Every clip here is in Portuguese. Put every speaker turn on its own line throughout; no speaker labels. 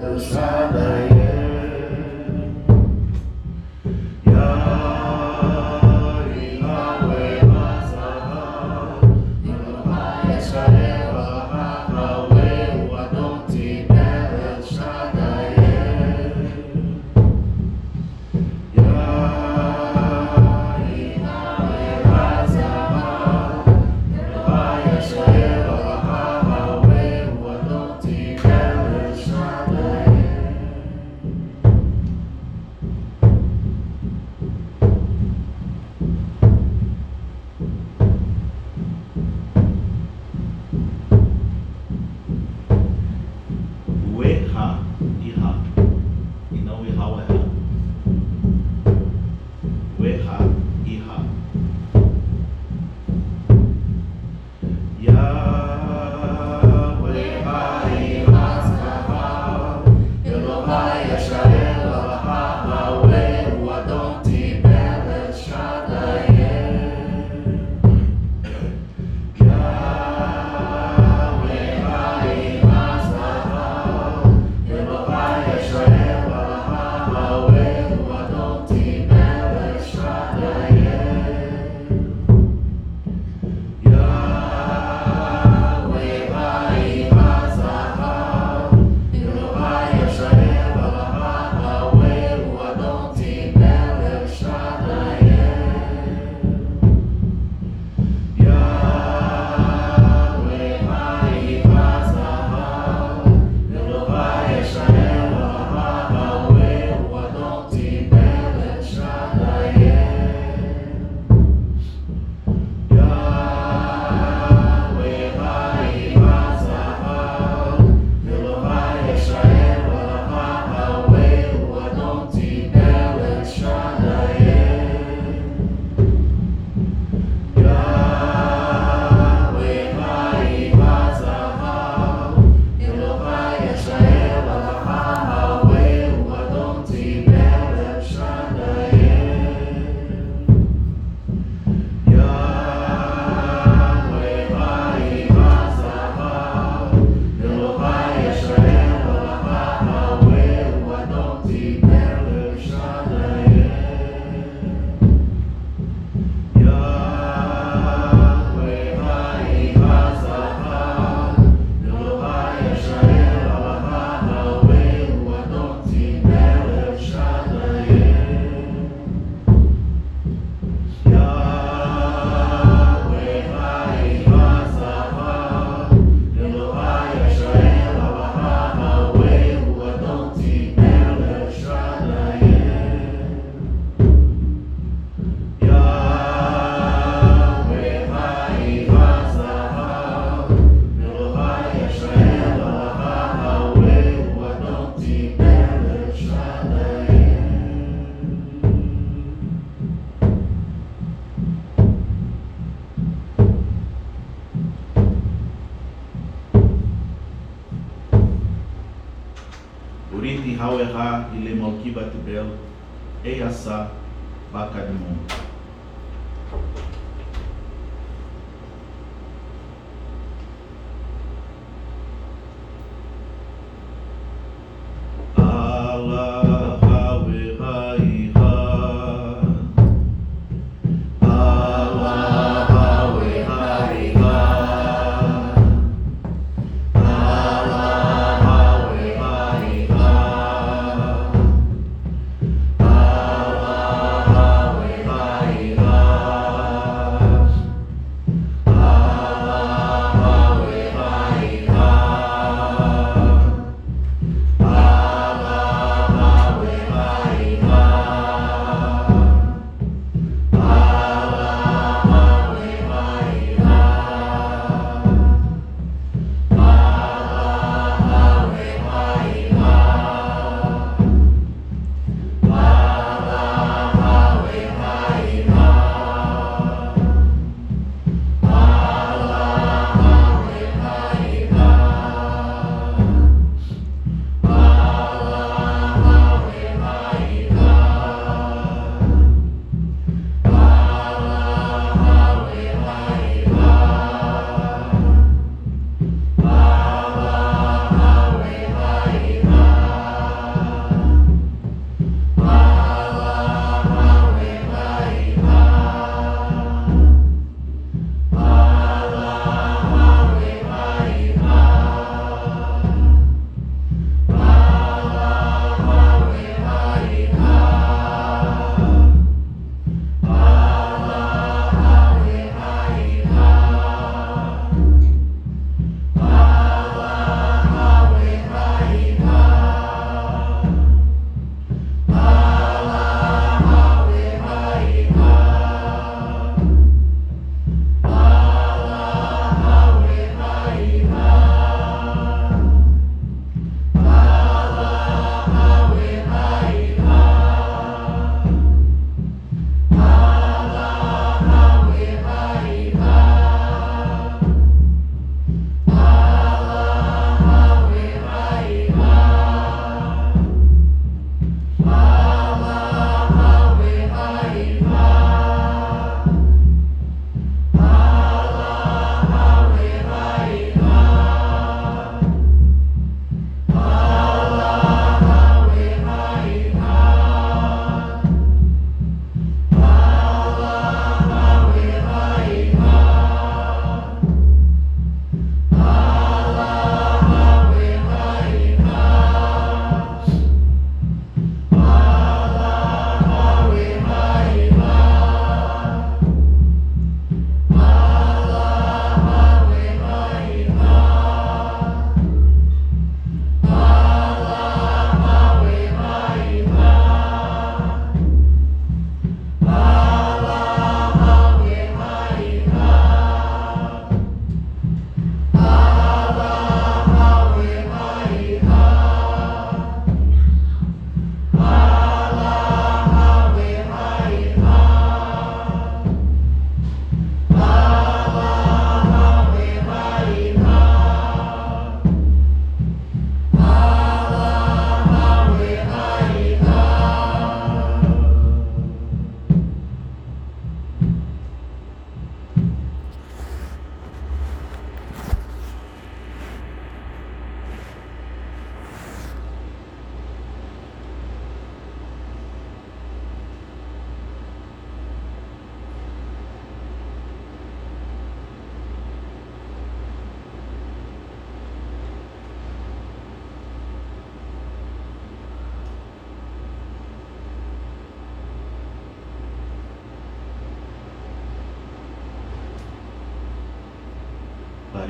Hosanna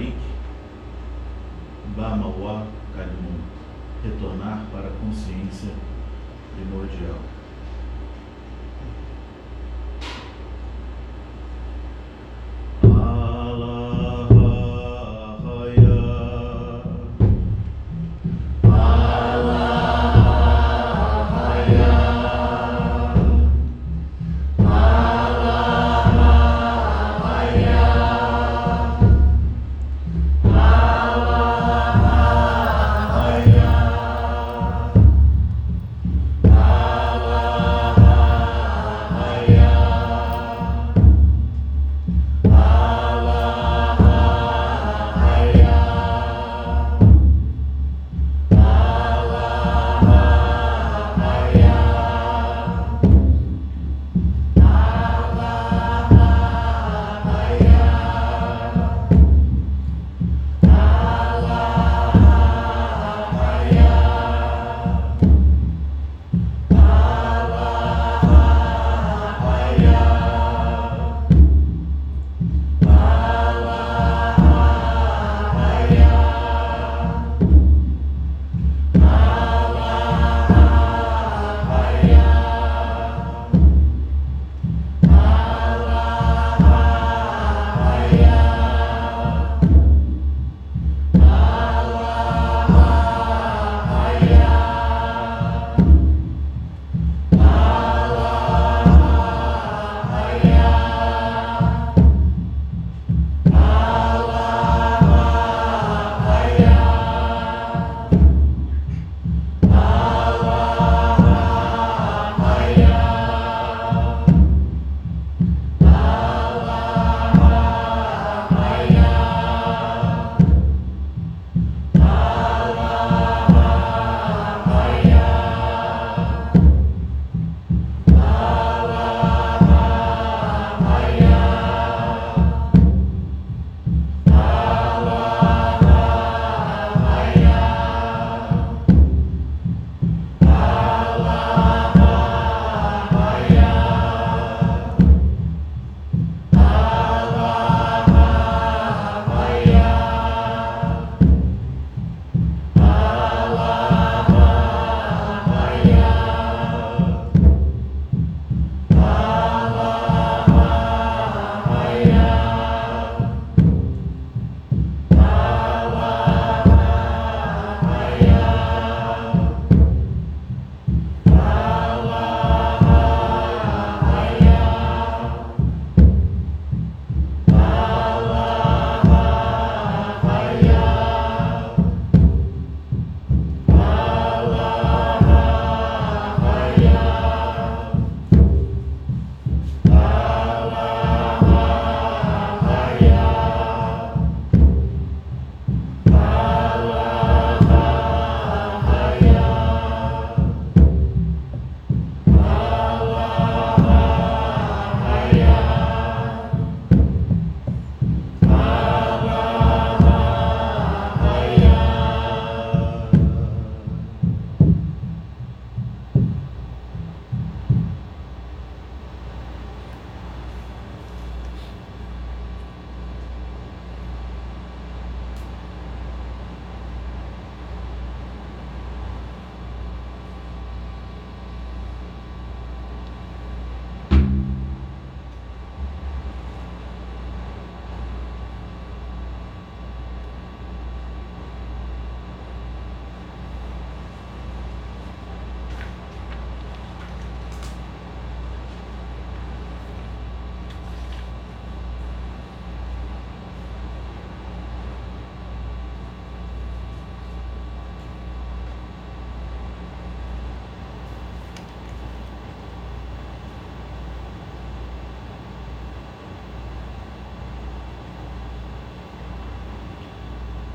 Tarik, Bamawa Kalimun, retornar para a consciência primordial.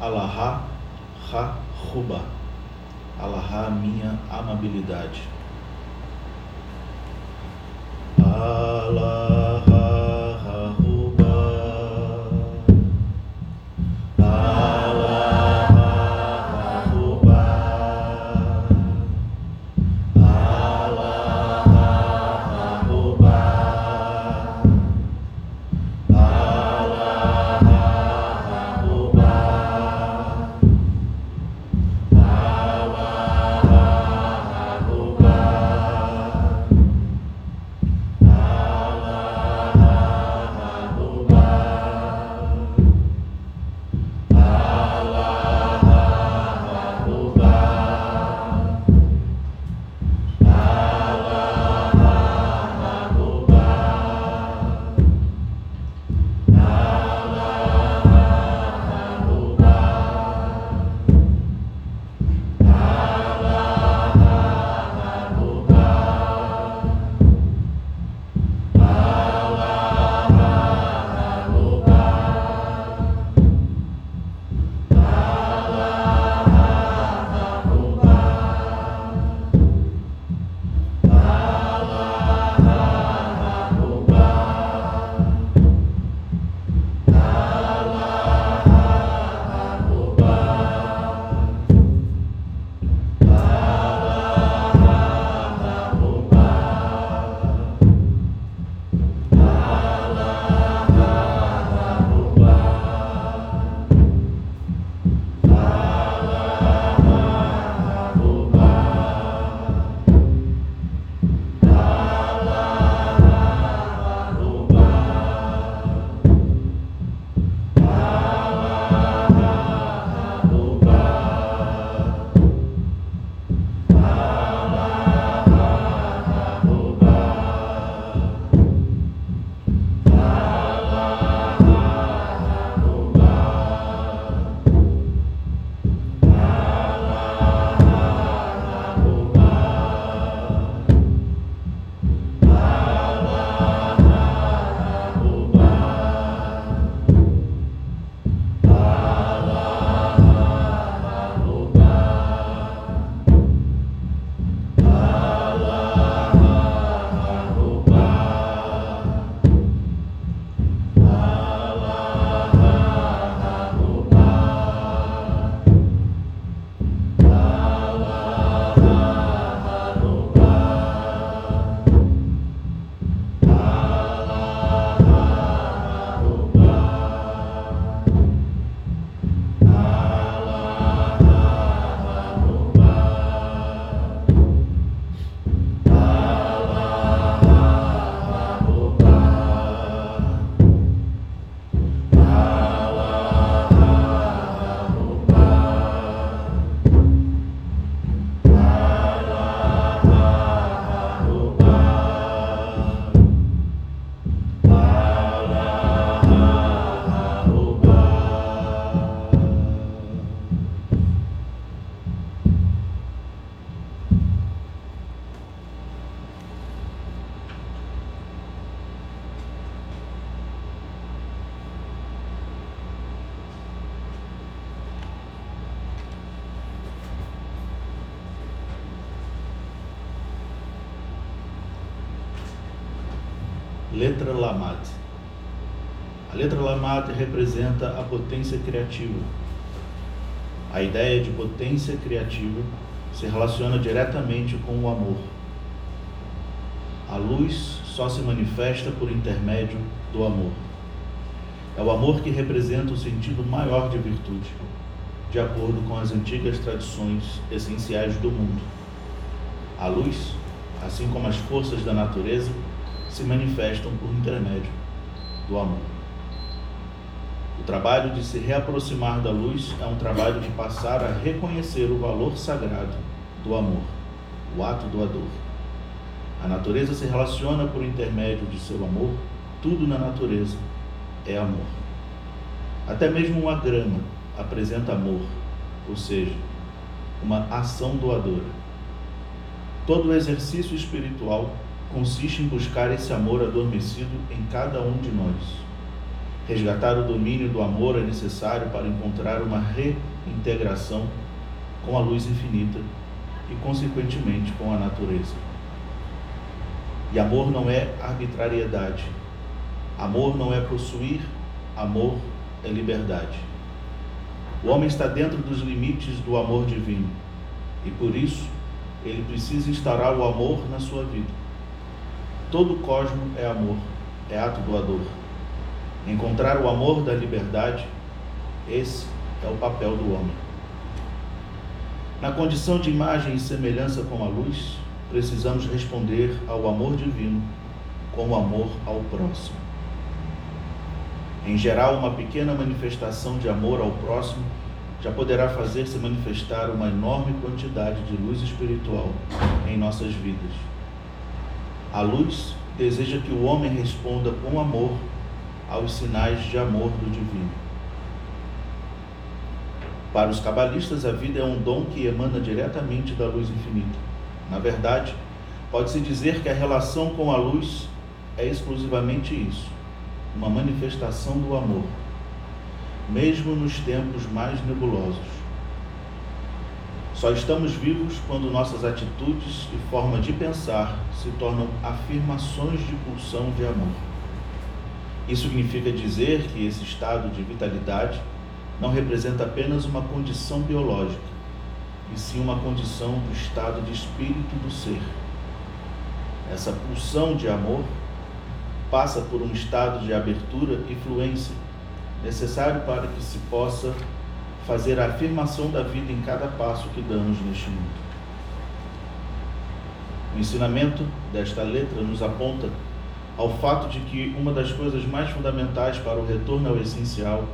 Alahá, Ra, Ruba. Alahá, minha amabilidade. Alahá, letra Lamad. A letra Lamad representa a potência criativa. A ideia de potência criativa se relaciona diretamente com o amor. A luz só se manifesta por intermédio do amor. É o amor que representa o sentido maior de virtude, de acordo com as antigas tradições essenciais do mundo. A luz, assim como as forças da natureza, se manifestam por intermédio do amor. O trabalho de se reaproximar da luz é um trabalho de passar a reconhecer o valor sagrado do amor, o ato doador. A natureza se relaciona por intermédio de seu amor, tudo na natureza é amor. Até mesmo uma grama apresenta amor, ou seja, uma ação doadora. Todo exercício espiritual consiste em buscar esse amor adormecido em cada um de nós. Resgatar o domínio do amor é necessário para encontrar uma reintegração com a luz infinita e, consequentemente, com a natureza. E amor não é arbitrariedade. Amor não é possuir, amor é liberdade. O homem está dentro dos limites do amor divino e por isso ele precisa instaurar o amor na sua vida. Todo o cosmo é amor, é ato doador. Encontrar o amor da liberdade, esse é o papel do homem. Na condição de imagem e semelhança com a luz, precisamos responder ao amor divino com o amor ao próximo. Em geral, uma pequena manifestação de amor ao próximo já poderá fazer se manifestar uma enorme quantidade de luz espiritual em nossas vidas. A luz deseja que o homem responda com amor aos sinais de amor do divino. Para os cabalistas, a vida é um dom que emana diretamente da luz infinita. Na verdade, pode-se dizer que a relação com a luz é exclusivamente isso uma manifestação do amor, mesmo nos tempos mais nebulosos. Só estamos vivos quando nossas atitudes e forma de pensar se tornam afirmações de pulsão de amor. Isso significa dizer que esse estado de vitalidade não representa apenas uma condição biológica, e sim uma condição do estado de espírito do ser. Essa pulsão de amor passa por um estado de abertura e fluência necessário para que se possa fazer a afirmação da vida em cada passo que damos neste mundo. O ensinamento desta letra nos aponta ao fato de que uma das coisas mais fundamentais para o retorno ao essencial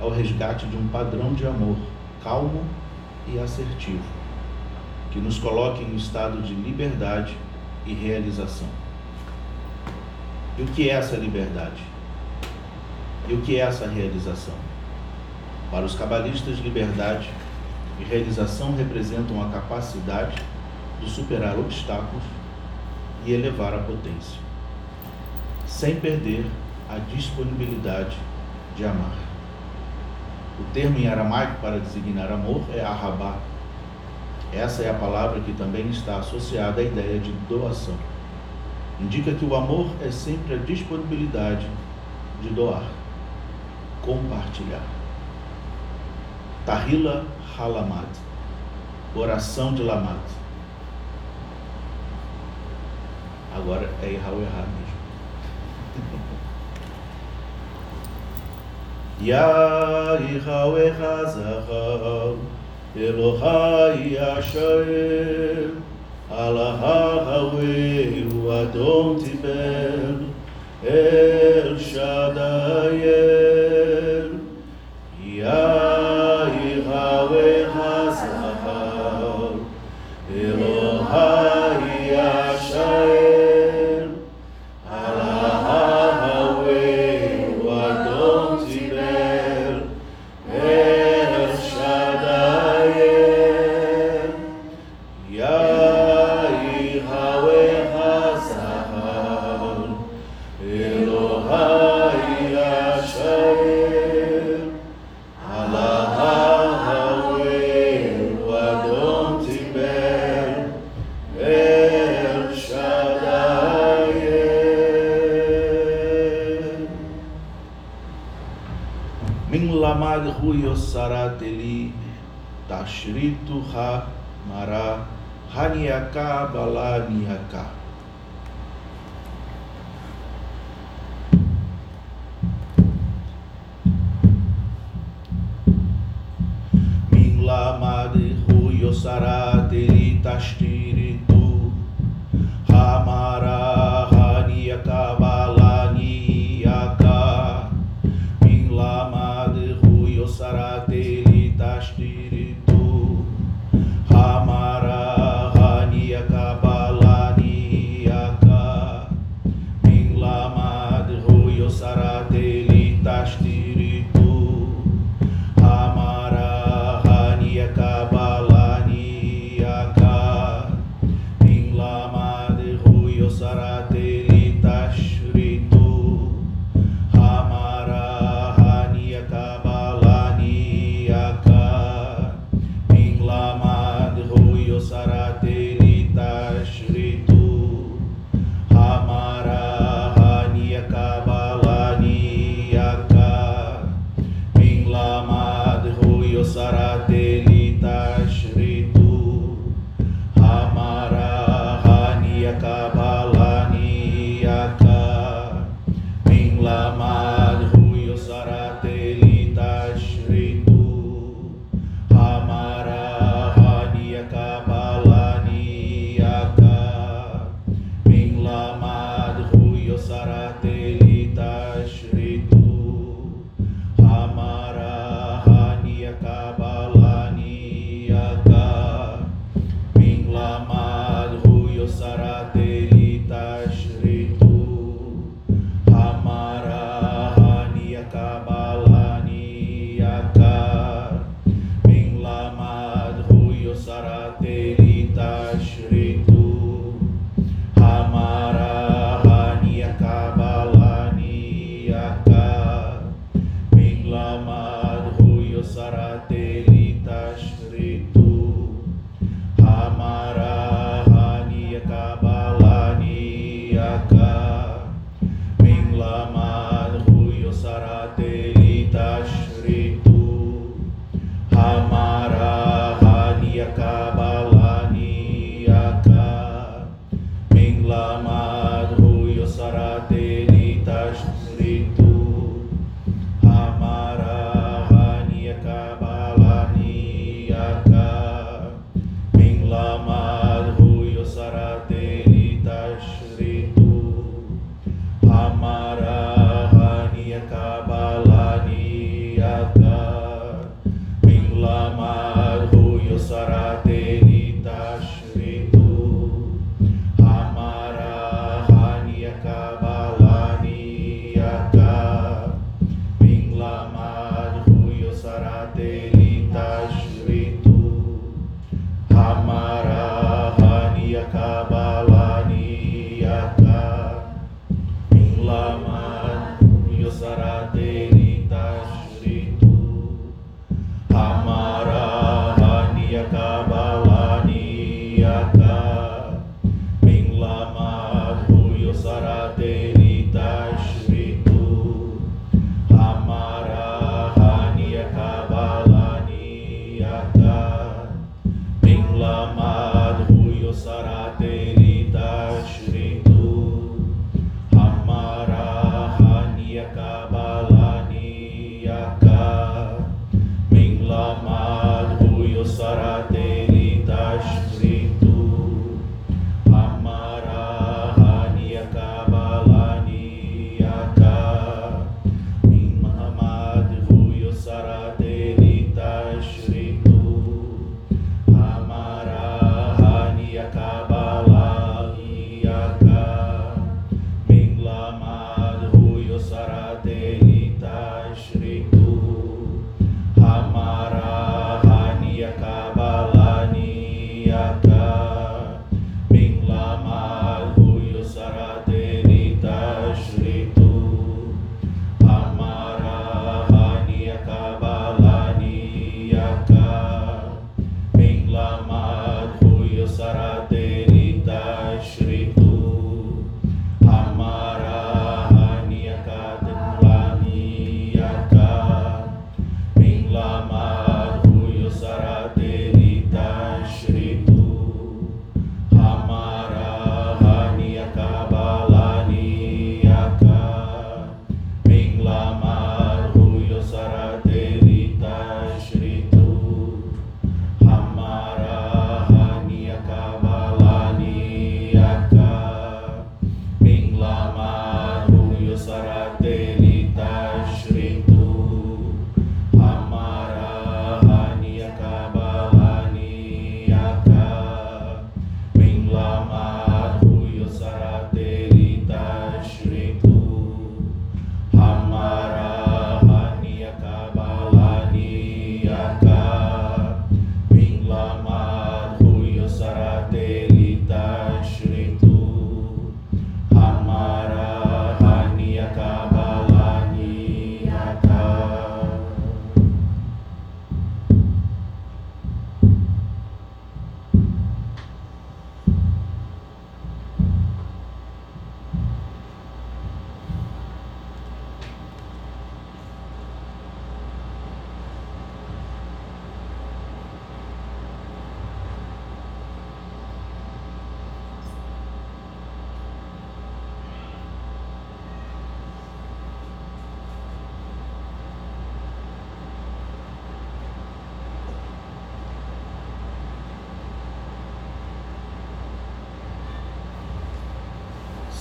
é o resgate de um padrão de amor calmo e assertivo, que nos coloque em um estado de liberdade e realização. E o que é essa liberdade? E o que é essa realização? Para os cabalistas, liberdade e realização representam a capacidade de superar obstáculos e elevar a potência, sem perder a disponibilidade de amar. O termo em aramaico para designar amor é ahabá. Essa é a palavra que também está associada à ideia de doação indica que o amor é sempre a disponibilidade de doar, compartilhar. Tahila Halamat, oração de Lamat. Agora é errar o errar mesmo. Ya Yahweh Hazahal Elohai Hashem Alahawe Adom Tiber El Shaddai সারা তেরি তাষ্টির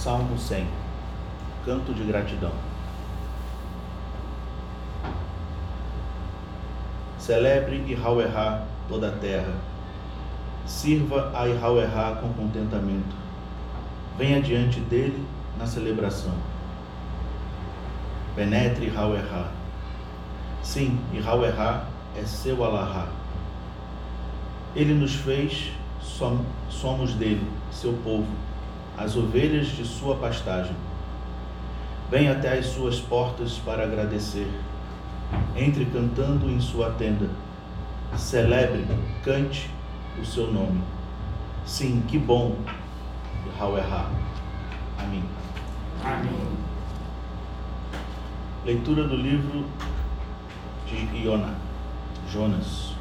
Salmo 100 Canto de gratidão. Celebre Ihauerá toda a terra. Sirva a Ihauerá com contentamento. Venha diante dele na celebração. Penetre Ihauerá. Sim, Ihauerá é seu Alahá. Ele nos fez, somos dele, seu povo, as ovelhas de sua pastagem. Venha até as suas portas para agradecer entre cantando em sua tenda. Celebre, cante o seu nome. Sim, que bom, Rauerá. Amém.
Amém.
Leitura do livro de Iona, Jonas.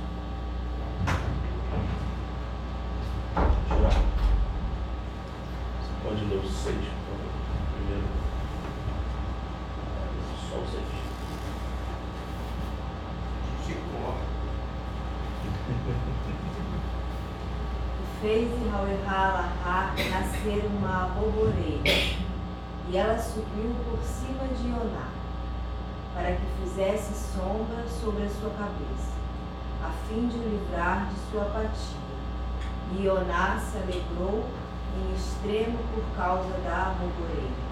Fez Rauerá nascer uma arroboreira, e ela subiu por cima de Ioná, para que fizesse sombra sobre a sua cabeça, a fim de o livrar de sua apatia. E Ioná se alegrou em extremo por causa da arroboreira.